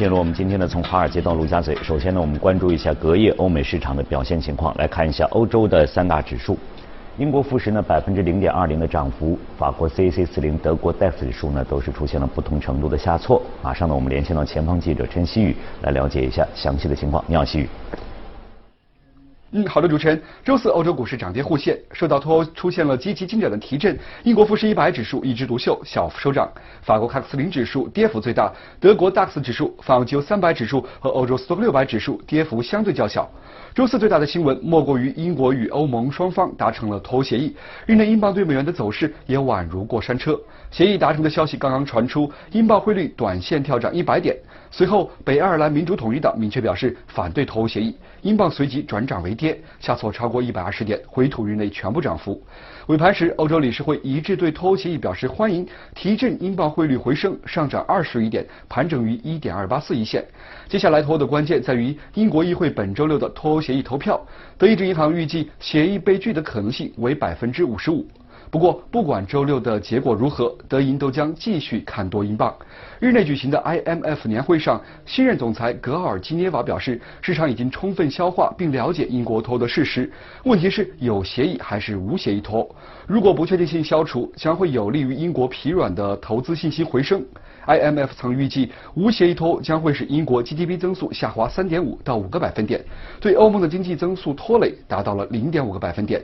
进入我们今天的从华尔街到陆家嘴。首先呢，我们关注一下隔夜欧美市场的表现情况。来看一下欧洲的三大指数，英国富时呢百分之零点二零的涨幅，法国 CAC 四零、德国 DAX 指数呢都是出现了不同程度的下挫。马上呢，我们连线到前方记者陈希宇来了解一下详细的情况。你好，希宇。嗯，好的，主持人。周四欧洲股市涨跌互现，受到脱欧出现了积极进展的提振，英国富时一百指数一枝独秀，小幅收涨；法国卡克斯林指数跌幅最大，德国 DAX 指数、法国三百指数和欧洲斯托克六百指数跌幅相对较小。周四最大的新闻莫过于英国与欧盟双方达成了脱欧协议，日内英镑对美元的走势也宛如过山车。协议达成的消息刚刚传出，英镑汇率短线跳涨一百点。随后，北爱尔兰民主统一党明确表示反对脱欧协议，英镑随即转涨为跌，下挫超过一百二十点，回吐日内全部涨幅。尾盘时，欧洲理事会一致对脱欧协议表示欢迎，提振英镑汇率回升，上涨二十余点，盘整于一点二八四一线。接下来脱欧的关键在于英国议会本周六的脱欧协议投票，德意志银行预计协议被拒的可能性为百分之五十五。不过，不管周六的结果如何，德银都将继续看多英镑。日内举行的 IMF 年会上，新任总裁格尔基涅瓦表示，市场已经充分消化并了解英国脱欧的事实，问题是有协议还是无协议脱欧。如果不确定性消除，将会有利于英国疲软的投资信心回升。IMF 曾预计，无协议脱欧将会使英国 GDP 增速下滑3.5到5个百分点，对欧盟的经济增速拖累达到了0.5个百分点。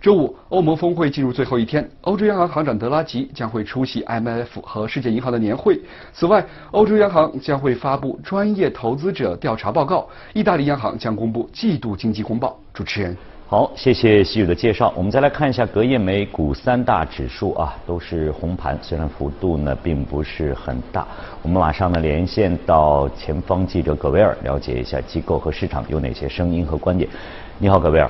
周五，欧盟峰会进入最后一天，欧洲央行行长德拉吉将会出席 IMF 和世界银行的年会。此外，欧洲央行将会发布专业投资者调查报告，意大利央行将公布季度经济公报。主持人，好，谢谢西宇的介绍。我们再来看一下隔夜美股三大指数啊，都是红盘，虽然幅度呢并不是很大。我们马上呢连线到前方记者葛维尔，了解一下机构和市场有哪些声音和观点。你好，葛维尔。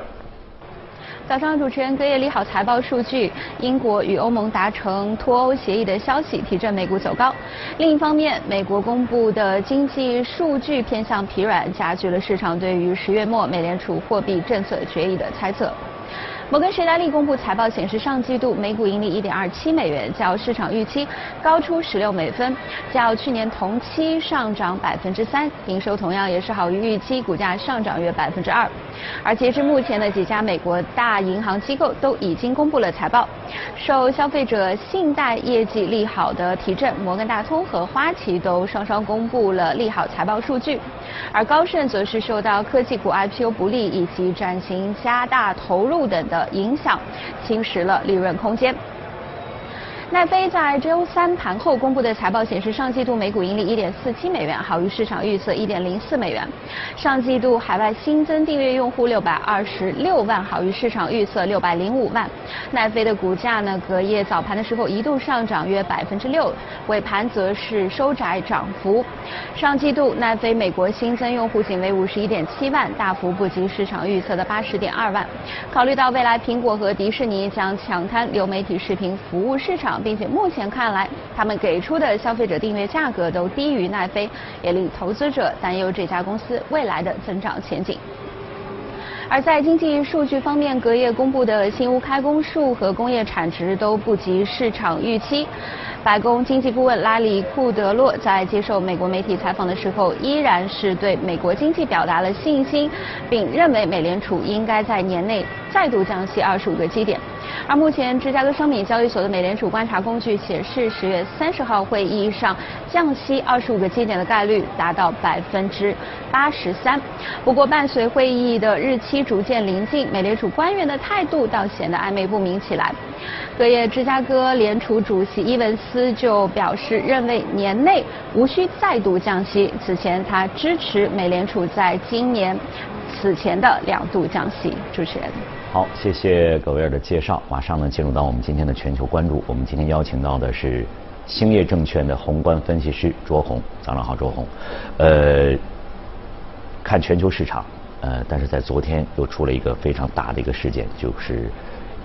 早上，主持人隔夜利好财报数据，英国与欧盟达成脱欧协议的消息提振美股走高。另一方面，美国公布的经济数据偏向疲软，加剧了市场对于十月末美联储货币政策决议的猜测。摩根士丹利公布财报显示，上季度每股盈利1.27美元，较市场预期高出16美分，较去年同期上涨3%，营收同样也是好于预期，股价上涨约2%。而截至目前的几家美国大银行机构都已经公布了财报，受消费者信贷业绩利好的提振，摩根大通和花旗都双双公布了利好财报数据，而高盛则是受到科技股 IPO 不利以及转型加大投入等的。影响侵蚀了利润空间。奈飞在周三盘后公布的财报显示，上季度每股盈利一点四七美元，好于市场预测一点零四美元。上季度海外新增订阅用户六百二十六万，好于市场预测六百零五万。奈飞的股价呢，隔夜早盘的时候一度上涨约百分之六，尾盘则是收窄涨幅。上季度奈飞美国新增用户仅为五十一点七万，大幅不及市场预测的八十点二万。考虑到未来苹果和迪士尼将抢滩流媒体视频服务市场。并且目前看来，他们给出的消费者订阅价格都低于奈飞，也令投资者担忧这家公司未来的增长前景。而在经济数据方面，隔夜公布的新屋开工数和工业产值都不及市场预期。白宫经济顾问拉里库德洛在接受美国媒体采访的时候，依然是对美国经济表达了信心，并认为美联储应该在年内再度降息二十五个基点。而目前，芝加哥商品交易所的美联储观察工具显示，十月三十号会议上降息二十五个基点的概率达到百分之八十三。不过，伴随会议的日期逐渐临近，美联储官员的态度倒显得暧昧不明起来。隔夜，芝加哥联储主席伊文斯就表示，认为年内无需再度降息。此前，他支持美联储在今年此前的两度降息。主持人。好，谢谢葛维尔的介绍。马上呢，进入到我们今天的全球关注。我们今天邀请到的是兴业证券的宏观分析师卓宏。早上好，卓宏。呃，看全球市场，呃，但是在昨天又出了一个非常大的一个事件，就是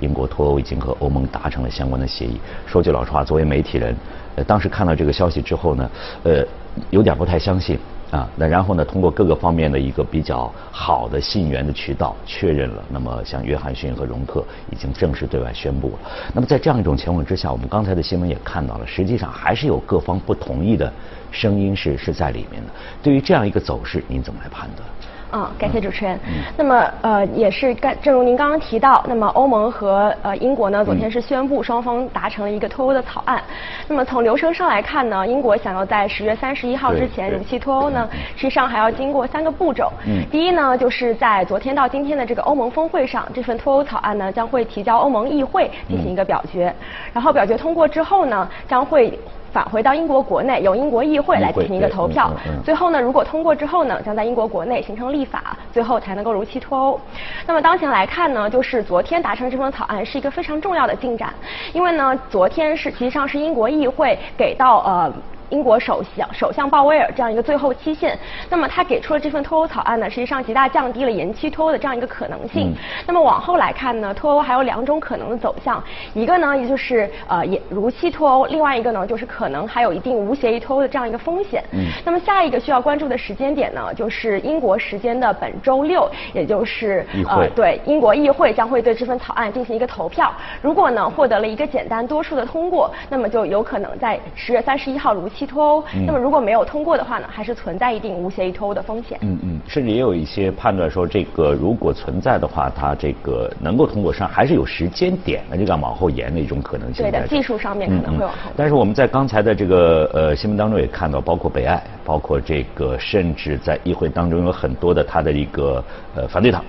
英国脱欧已经和欧盟达成了相关的协议。说句老实话，作为媒体人，呃，当时看到这个消息之后呢，呃，有点不太相信。啊，那然后呢，通过各个方面的一个比较好的信源的渠道确认了，那么像约翰逊和容克已经正式对外宣布了。那么在这样一种情况之下，我们刚才的新闻也看到了，实际上还是有各方不同意的声音是是在里面的。对于这样一个走势，您怎么来判断？啊，感谢主持人。那么呃，也是刚，正如您刚刚提到，那么欧盟和呃英国呢，昨天是宣布双方达成了一个脱欧的草案。那么从流程上来看呢，英国想要在十月三十一号之前如期脱欧呢，实际上还要经过三个步骤。嗯。第一呢，就是在昨天到今天的这个欧盟峰会上，这份脱欧草案呢将会提交欧盟议会进行一个表决，然后表决通过之后呢，将会。返回到英国国内，由英国议会来进行一个投票。最后呢，如果通过之后呢，将在英国国内形成立法，最后才能够如期脱欧。那么当前来看呢，就是昨天达成这份草案是一个非常重要的进展，因为呢，昨天是实际上是英国议会给到呃。英国首相首相鲍威尔这样一个最后期限，那么他给出了这份脱欧草案呢，实际上极大降低了延期脱欧的这样一个可能性。那么往后来看呢，脱欧还有两种可能的走向，一个呢也就是呃也如期脱欧，另外一个呢就是可能还有一定无协议脱欧的这样一个风险。嗯。那么下一个需要关注的时间点呢，就是英国时间的本周六，也就是呃对英国议会将会对这份草案进行一个投票。如果呢获得了一个简单多数的通过，那么就有可能在十月三十一号如期。脱欧，那么如果没有通过的话呢，还是存在一定无协议脱欧的风险。嗯嗯，甚至也有一些判断说，这个如果存在的话，它这个能够通过上还是有时间点的这个往后延的一种可能性。对的，技术上面可能会往后。但是我们在刚才的这个呃新闻当中也看到，包括北爱，包括这个甚至在议会当中有很多的他的一个呃反对党，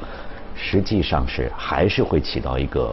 实际上是还是会起到一个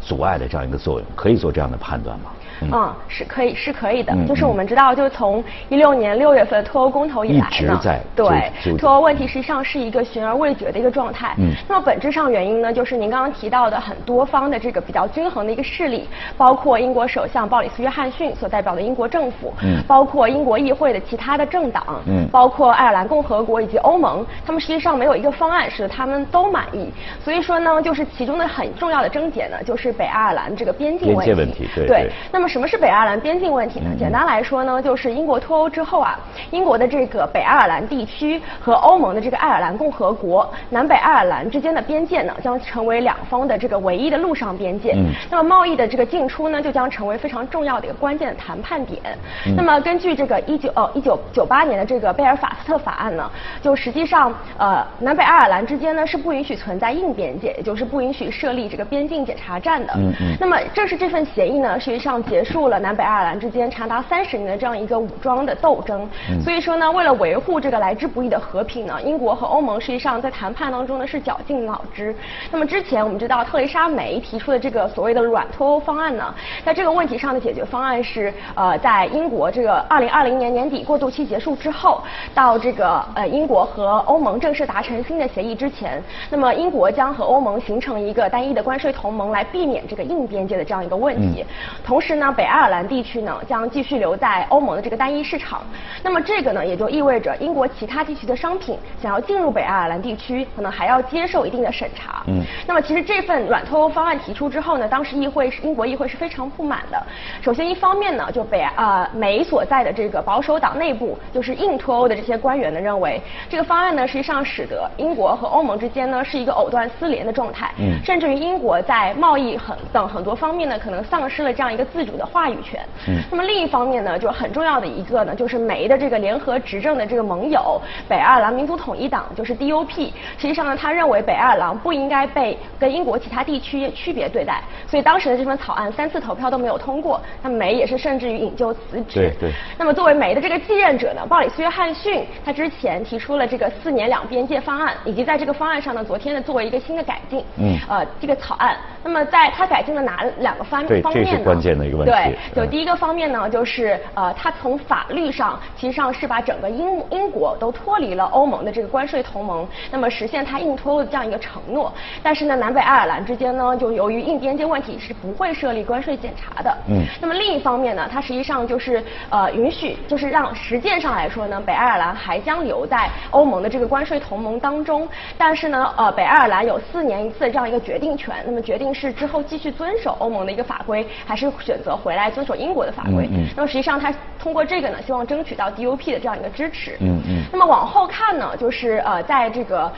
阻碍的这样一个作用，可以做这样的判断吗？嗯，是可以，是可以的。就是我们知道，就是从一六年六月份脱欧公投以来呢，对脱欧问题实际上是一个悬而未决的一个状态。嗯，那么本质上原因呢，就是您刚刚提到的很多方的这个比较均衡的一个势力，包括英国首相鲍里斯约翰逊所代表的英国政府，嗯，包括英国议会的其他的政党，嗯，包括爱尔兰共和国以及欧盟，他们实际上没有一个方案是他们都满意。所以说呢，就是其中的很重要的症结呢，就是北爱尔兰这个边境问题。边界问题，对对。那么。什么是北爱尔兰边境问题呢？简单来说呢，就是英国脱欧之后啊，英国的这个北爱尔兰地区和欧盟的这个爱尔兰共和国、南北爱尔兰之间的边界呢，将成为两方的这个唯一的陆上边界。嗯。那么贸易的这个进出呢，就将成为非常重要的一个关键的谈判点。嗯。那么根据这个一九呃一九九八年的这个贝尔法斯特法案呢，就实际上呃南北爱尔兰之间呢是不允许存在硬边界，也就是不允许设立这个边境检查站的。嗯嗯。那么正是这份协议呢，实际上结。束了南北爱尔兰之间长达三十年的这样一个武装的斗争，所以说呢，为了维护这个来之不易的和平呢，英国和欧盟实际上在谈判当中呢是绞尽脑汁。那么之前我们知道特蕾莎梅提出的这个所谓的软脱欧方案呢，在这个问题上的解决方案是呃，在英国这个二零二零年年底过渡期结束之后，到这个呃英国和欧盟正式达成新的协议之前，那么英国将和欧盟形成一个单一的关税同盟来避免这个硬边界的这样一个问题，同时呢。北爱尔兰地区呢将继续留在欧盟的这个单一市场，那么这个呢也就意味着英国其他地区的商品想要进入北爱尔兰地区，可能还要接受一定的审查。嗯，那么其实这份软脱欧方案提出之后呢，当时议会是英国议会是非常不满的。首先一方面呢，就北啊美所在的这个保守党内部就是硬脱欧的这些官员呢认为，这个方案呢实际上使得英国和欧盟之间呢是一个藕断丝连的状态。嗯，甚至于英国在贸易很等很多方面呢可能丧失了这样一个自主的。话语权。嗯。那么另一方面呢，就很重要的一个呢，就是梅的这个联合执政的这个盟友北爱尔兰民族统一党，就是 DUP。实际上呢，他认为北爱尔兰不应该被跟英国其他地区区别对待，所以当时的这份草案三次投票都没有通过。那梅也是甚至于引咎辞职。对对。那么作为梅的这个继任者呢，鲍里斯约翰逊，他之前提出了这个四年两边界方案，以及在这个方案上呢，昨天呢作为一个新的改进。嗯。呃，这个草案。那么在他改进了哪两个方方面呢？这是关键的一个问题。对，就第一个方面呢，就是呃，它从法律上其实上是把整个英英国都脱离了欧盟的这个关税同盟，那么实现它硬脱欧的这样一个承诺。但是呢，南北爱尔兰之间呢，就由于硬边界问题是不会设立关税检查的。嗯。那么另一方面呢，它实际上就是呃允许，就是让实践上来说呢，北爱尔兰还将留在欧盟的这个关税同盟当中。但是呢，呃，北爱尔兰有四年一次的这样一个决定权，那么决定是之后继续遵守欧盟的一个法规，还是选择。了回来遵守英国的法规。嗯嗯那么实际上他通过这个呢，希望争取到 DUP 的这样一个支持。嗯嗯那么往后看呢，就是呃，在这个。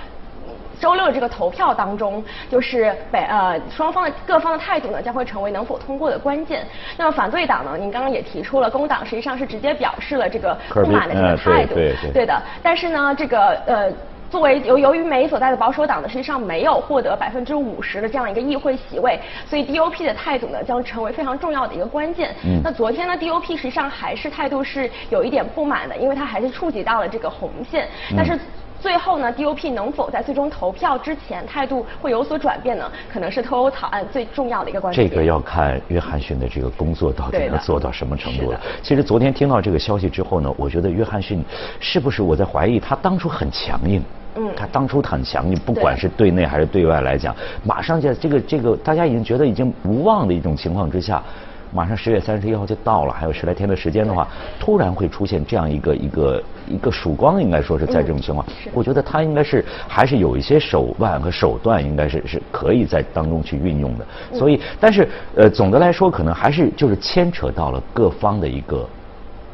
周六这个投票当中，就是北呃双方的各方的态度呢，将会成为能否通过的关键。那么反对党呢，您刚刚也提出了，工党实际上是直接表示了这个不满的这个态度，对对的。但是呢，这个呃。作为由由于梅所在的保守党呢，实际上没有获得百分之五十的这样一个议会席位，所以 DOP 的态度呢将成为非常重要的一个关键。嗯那昨天呢，DOP 实际上还是态度是有一点不满的，因为它还是触及到了这个红线，但是。最后呢，DOP 能否在最终投票之前态度会有所转变呢？可能是脱欧草案最重要的一个关键。这个要看约翰逊的这个工作到底能做到什么程度了。其实昨天听到这个消息之后呢，我觉得约翰逊是不是我在怀疑他当初很强硬。嗯他当初很强硬，不管是对内还是对外来讲，马上在这个这个大家已经觉得已经无望的一种情况之下，马上十月三十一号就到了，还有十来天的时间的话，突然会出现这样一个一个一个曙光，应该说是在这种情况，嗯我觉得他应该是还是有一些手腕和手段，应该是是可以在当中去运用的。嗯所以，但是呃，总的来说，可能还是就是牵扯到了各方的一个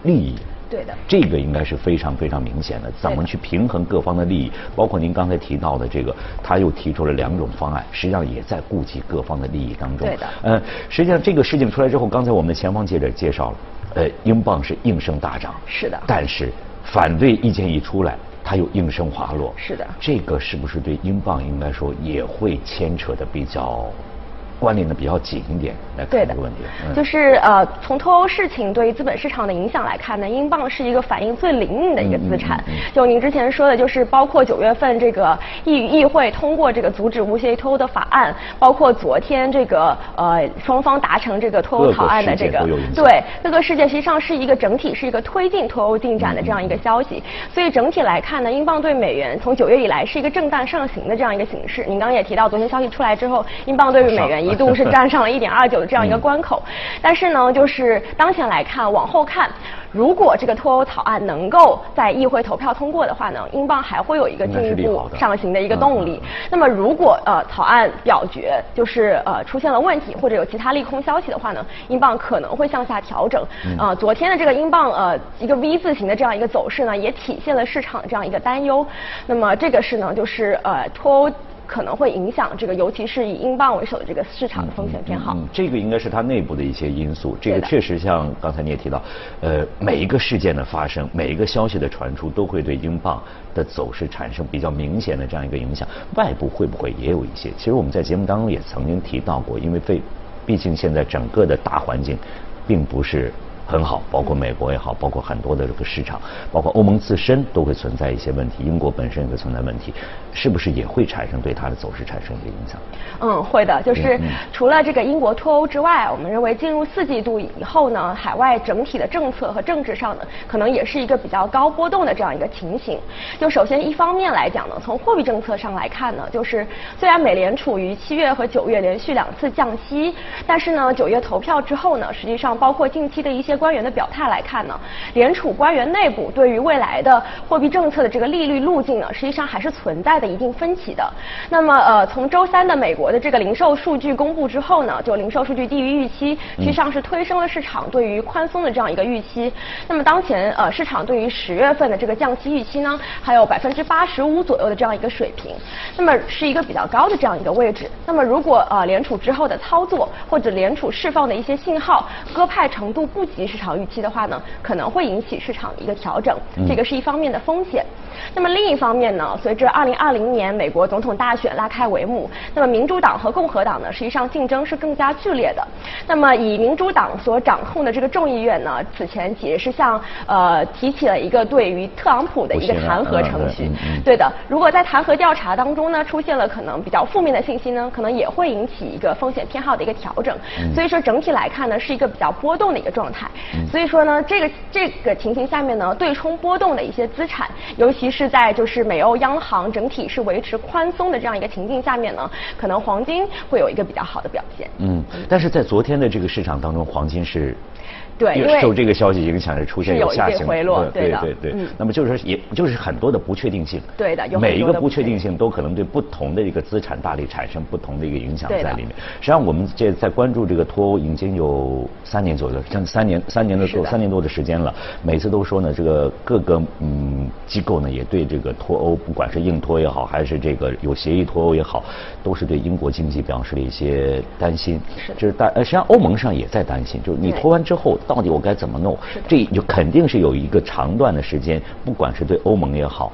利益。对的这个应该是非常非常明显的，怎么去平衡各方的利益？包括您刚才提到的这个，他又提出了两种方案，实际上也在顾及各方的利益当中。对的呃，实际上这个事情出来之后，刚才我们的前方记者介绍了，呃，英镑是应声大涨。是的但是反对意见一出来，它又应声滑落。是的这个是不是对英镑应该说也会牵扯的比较关联的比较紧一点来看这个问题？嗯就是呃，从脱欧事情对于资本市场的影响来看呢，英镑是一个反应最灵敏的一个资产。嗯嗯嗯就您之前说的，就是包括九月份这个议议会通过这个阻止无协议脱欧的法案，包括昨天这个呃双方达成这个脱欧草案的这个对各个事件实际上是一个整体是一个推进脱欧进展的这样一个消息。所以整体来看呢，英镑对美元从九月以来是一个震荡上行的这样一个形式。您刚刚也提到，昨天消息出来之后，英镑对于美元一度是站上了一点二九的这样一个关口。但是呢，就是当前来看，往后看，如果这个脱欧草案能够在议会投票通过的话呢，英镑还会有一个进一步上行的一个动力。那么如果呃草案表决就是呃出现了问题或者有其他利空消息的话呢，英镑可能会向下调整。嗯呃，昨天的这个英镑呃一个 V 字形的这样一个走势呢，也体现了市场这样一个担忧。那么这个是呢，就是呃脱欧。可能会影响这个，尤其是以英镑为首的这个市场的风险偏好。嗯，这个应该是它内部的一些因素。这个确实像刚才你也提到，呃，每一个事件的发生，每一个消息的传出，都会对英镑的走势产生比较明显的这样一个影响。外部会不会也有一些？其实我们在节目当中也曾经提到过，因为被，毕竟现在整个的大环境，并不是。很好，包括美国也好，包括很多的这个市场，包括欧盟自身都会存在一些问题，英国本身也会存在问题，是不是也会产生对它的走势产生一个影响？嗯，会的，就是除了这个英国脱欧之外，我们认为进入四季度以后呢，海外整体的政策和政治上呢，可能也是一个比较高波动的这样一个情形。就首先一方面来讲呢，从货币政策上来看呢，就是虽然美联储于七月和九月连续两次降息，但是呢，九月投票之后呢，实际上包括近期的一些官员的表态来看呢，联储官员内部对于未来的货币政策的这个利率路径呢，实际上还是存在的一定分歧的。那么呃，从周三的美国的这个零售数据公布之后呢，就零售数据低于预期，实际上是推升了市场对于宽松的这样一个预期。那么当前呃，市场对于十月份的这个降息预期呢，还有百分之八十五左右的这样一个水平，那么是一个比较高的这样一个位置。那么如果呃联储之后的操作或者联储释放的一些信号鸽派程度不及市场预期的话呢，可能会引起市场的一个调整，这个是一方面的风险。那么另一方面呢，随着2020年美国总统大选拉开帷幕，那么民主党和共和党呢，实际上竞争是更加剧烈的。那么以民主党所掌控的这个众议院呢，此前也是向呃提起了一个对于特朗普的一个弹劾程序。对的，如果在弹劾调查当中呢，出现了可能比较负面的信息呢，可能也会引起一个风险偏好的一个调整。嗯所以说整体来看呢，是一个比较波动的一个状态。所以说呢，这个这个情形下面呢，对冲波动的一些资产，尤其是在就是美欧央行整体是维持宽松的这样一个情境下面呢，可能黄金会有一个比较好的表现。嗯，但是在昨天的这个市场当中，黄金是对，因为受这个消息影响是出现有下行回落，对的，对对。嗯。那么就是说，也就是很多的不确定性。对的，有每一个不确定性都可能对不同的一个资产大类产生不同的一个影响在里面。实际上，我们这在关注这个脱欧已经有三年左右，像三年三年的多三年多的时间了。每次都说呢，这个各个嗯机构呢也对这个脱欧，不管是硬脱也好，还是这个有协议脱欧也好，都是对英国经济表示了一些担心。是。就是大呃，实际上欧盟上也在担心，就是你脱完之后，到底我该怎么弄？这就肯定是有一个长段的时间，不管是对欧盟也好。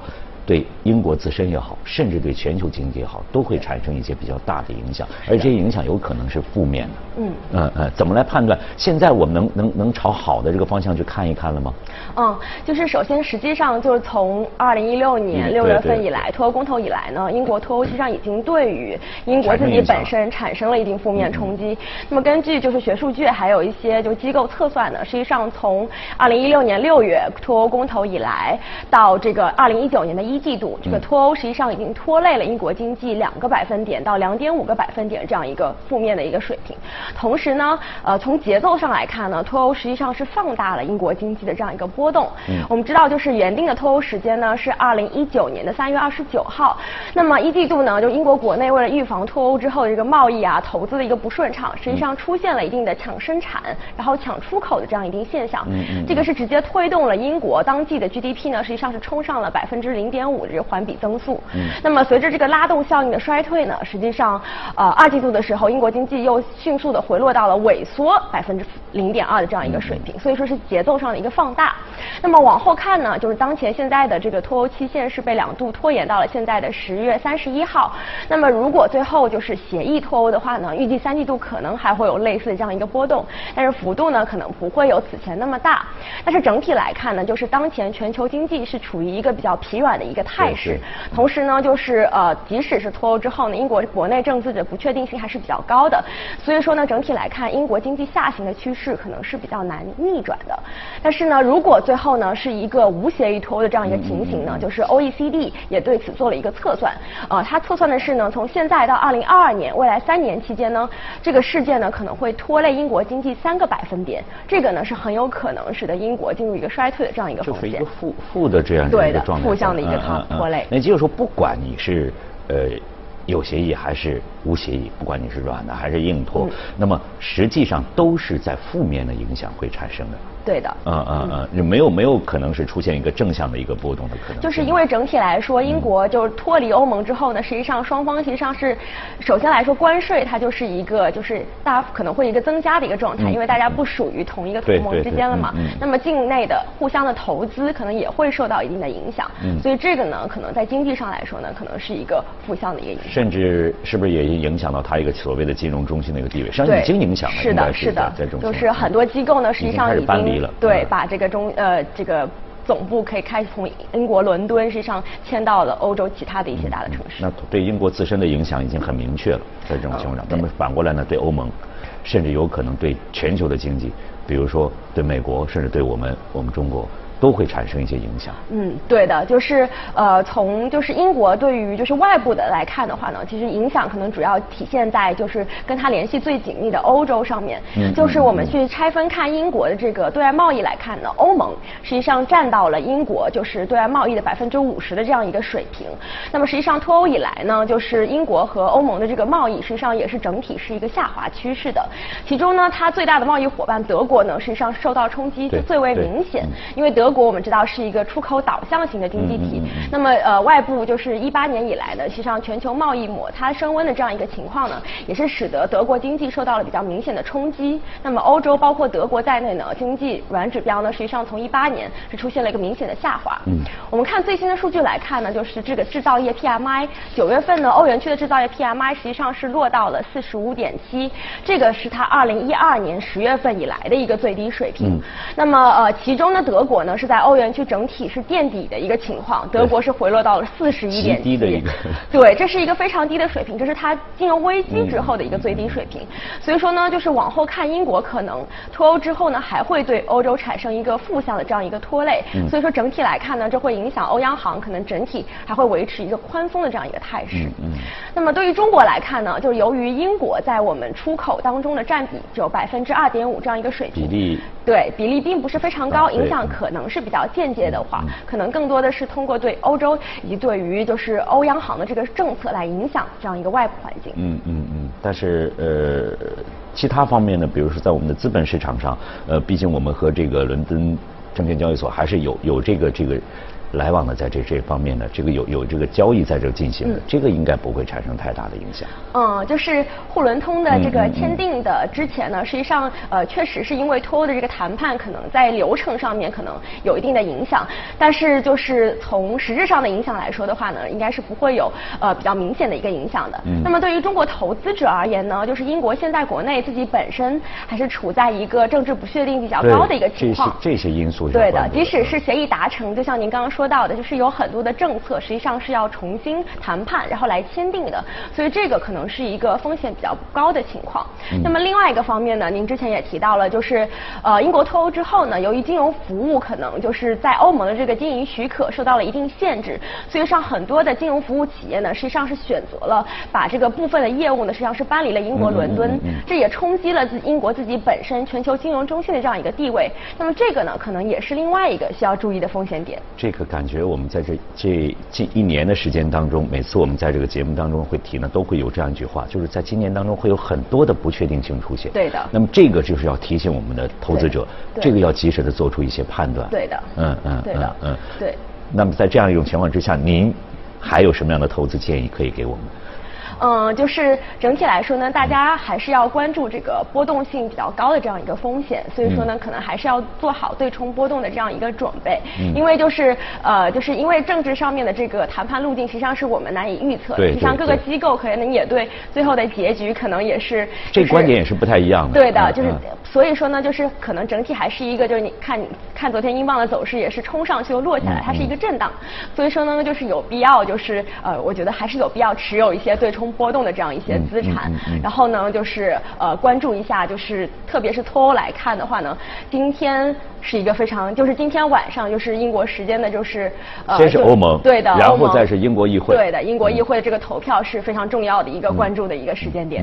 对英国自身也好，甚至对全球经济也好，都会产生一些比较大的影响，而这些影响有可能是负面的。嗯呃呃，怎么来判断？现在我们能能能朝好的这个方向去看一看了吗？嗯，就是首先，实际上就是从二零一六年六月份以来，脱欧公投以来呢，英国脱欧实际上已经对于英国自己本身产生了一定负面冲击。那么根据就是学数据，还有一些就机构测算呢，实际上从二零一六年六月脱欧公投以来，到这个二零一九年的一。季度这个脱欧实际上已经拖累了英国经济两个百分点到两点五个百分点这样一个负面的一个水平。同时呢，呃，从节奏上来看呢，脱欧实际上是放大了英国经济的这样一个波动。嗯。我们知道，就是原定的脱欧时间呢是二零一九年的三月二十九号。那么一季度呢，就英国国内为了预防脱欧之后的这个贸易啊、投资的一个不顺畅，实际上出现了一定的抢生产，然后抢出口的这样一定现象。嗯嗯。这个是直接推动了英国当季的 GDP 呢，实际上是冲上了百分之零点。五日环比增速，嗯，那么随着这个拉动效应的衰退呢，实际上，呃，二季度的时候，英国经济又迅速的回落到了萎缩百分之零点二的这样一个水平，所以说是节奏上的一个放大。那么往后看呢，就是当前现在的这个脱欧期限是被两度拖延到了现在的十月三十一号。那么如果最后就是协议脱欧的话呢，预计三季度可能还会有类似的这样一个波动，但是幅度呢可能不会有此前那么大。但是整体来看呢，就是当前全球经济是处于一个比较疲软的一个。态势，同时呢，就是呃，即使是脱欧之后呢，英国国内政治的不确定性还是比较高的，所以说呢，整体来看，英国经济下行的趋势可能是比较难逆转的。但是呢，如果最后呢是一个无协议脱欧的这样一个情形呢，就是 OECD 也对此做了一个测算，呃，它测算的是呢，从现在到二零二二年未来三年期间呢，这个事件呢可能会拖累英国经济三个百分点，这个呢是很有可能使得英国进入一个衰退的这样一个风险。就是一个负负的这样一个状态。负向的一个拖累。那就是说，不管你是呃有协议还是无协议，不管你是软的还是硬脱，那么实际上都是在负面的影响会产生的。对的，嗯嗯嗯，就没有没有可能是出现一个正向的一个波动的可能。就是因为整体来说，英国就是脱离欧盟之后呢，实际上双方实际上是，首先来说关税它就是一个就是大家可能会一个增加的一个状态，因为大家不属于同一个同盟之间了嘛。那么境内的互相的投资可能也会受到一定的影响，所以这个呢，可能在经济上来说呢，可能是一个负向的一个影响。甚至是不是也影响到它一个所谓的金融中心的一个地位？实际上已经影响了，是的，是的，就是很多机构呢，实际上已经。对，把这个中呃这个总部可以开始从英国伦敦实际上迁到了欧洲其他的一些大的城市。那对英国自身的影响已经很明确了，在这种情况下，那么反过来呢，对欧盟，甚至有可能对全球的经济，比如说对美国，甚至对我们我们中国。都会产生一些影响。嗯，对的，就是呃，从就是英国对于就是外部的来看的话呢，其实影响可能主要体现在就是跟它联系最紧密的欧洲上面。嗯。就是我们去拆分看英国的这个对外贸易来看呢，欧盟实际上占到了英国就是对外贸易的百分之五十的这样一个水平。那么实际上脱欧以来呢，就是英国和欧盟的这个贸易实际上也是整体是一个下滑趋势的。其中呢，它最大的贸易伙伴德国呢，实际上受到冲击就最为明显，因为德。德国我们知道是一个出口导向型的经济体，那么呃外部就是一八年以来呢，实际上全球贸易摩擦升温的这样一个情况呢，也是使得德国经济受到了比较明显的冲击。那么欧洲包括德国在内呢，经济软指标呢，实际上从一八年是出现了一个明显的下滑。嗯，我们看最新的数据来看呢，就是这个制造业 PMI，九月份呢，欧元区的制造业 PMI 实际上是落到了四十五点七，这个是它二零一二年十月份以来的一个最低水平。那么呃，其中呢，德国呢。是在欧元区整体是垫底的一个情况，德国是回落到了四十一点极低的一个对，这是一个非常低的水平，这是它金融危机之后的一个最低水平。所以说呢，就是往后看，英国可能脱欧之后呢，还会对欧洲产生一个负向的这样一个拖累。所以说整体来看呢，这会影响欧央行可能整体还会维持一个宽松的这样一个态势。嗯那么对于中国来看呢，就是由于英国在我们出口当中的占比只有百分之二点五这样一个水平，比例对比例并不是非常高，影响可能是比较间接的话，可能更多的是通过对欧洲以及对于就是欧央行的这个政策来影响这样一个外部环境。嗯嗯嗯，但是呃，其他方面呢，比如说在我们的资本市场上，呃，毕竟我们和这个伦敦证券交易所还是有有这个这个来往的，在这这方面呢，这个有有这个交易在这进行的，这个应该不会产生太大的影响。嗯，就是沪伦通的这个签订的之前呢，实际上呃确实是因为脱欧的这个谈判可能在流程上面可能有一定的影响，但是就是从实质上的影响来说的话呢，应该是不会有呃比较明显的一个影响的。嗯那么对于中国投资者而言呢，就是英国现在国内自己本身还是处在一个政治不确定比较高的一个情况。这些这些因素是对的即使是协议达成，就像您刚刚说到的，就是有很多的政策实际上是要重新谈判，然后来签订的，所以这个可能是一个风险比较高的情况。嗯那么另外一个方面呢，您之前也提到了，就是呃英国脱欧之后呢，由于金融服务可能就是在欧盟的这个经营许可受到了一定限制，所以上很多的金融服务企业呢，实际上是选择了把这个部分的业务呢，实际上是搬离了英国伦敦，这也冲击了自英国自己本身全球金融中心的这样一个地位。那么这个呢，可能也是另外一个需要注意的风险点。这个感觉，我们在这这近一年的时间当中，每次我们在这个节目当中会提呢，都会有这样一句话，就是在今年当中会有很多的不确定性出现。对的那么这个就是要提醒我们的投资者，这个要及时的做出一些判断。对的嗯嗯对的嗯嗯。对。那么在这样一种情况之下，您还有什么样的投资建议可以给我们？嗯，就是整体来说呢，大家还是要关注这个波动性比较高的这样一个风险，所以说呢，可能还是要做好对冲波动的这样一个准备。嗯因为就是呃，就是因为政治上面的这个谈判路径，实际上是我们难以预测的。对实际上各个机构可能也对最后的结局可能也是。这就是观点也是不太一样的。对的，就是所以说呢，就是可能整体还是一个，就是你看看昨天英镑的走势也是冲上去又落下来，嗯它是一个震荡，所以说呢，就是有必要，就是呃，我觉得还是有必要持有一些对冲波动的这样一些资产。然后呢，就是呃关注一下，就是特别是脱欧来看的话呢，今天是一个非常，就是今天晚上就是英国时间的，就是呃，先是欧盟对的，然后再是英国议会。对的，英国议会的这个投票是非常重要的一个关注的一个时间点。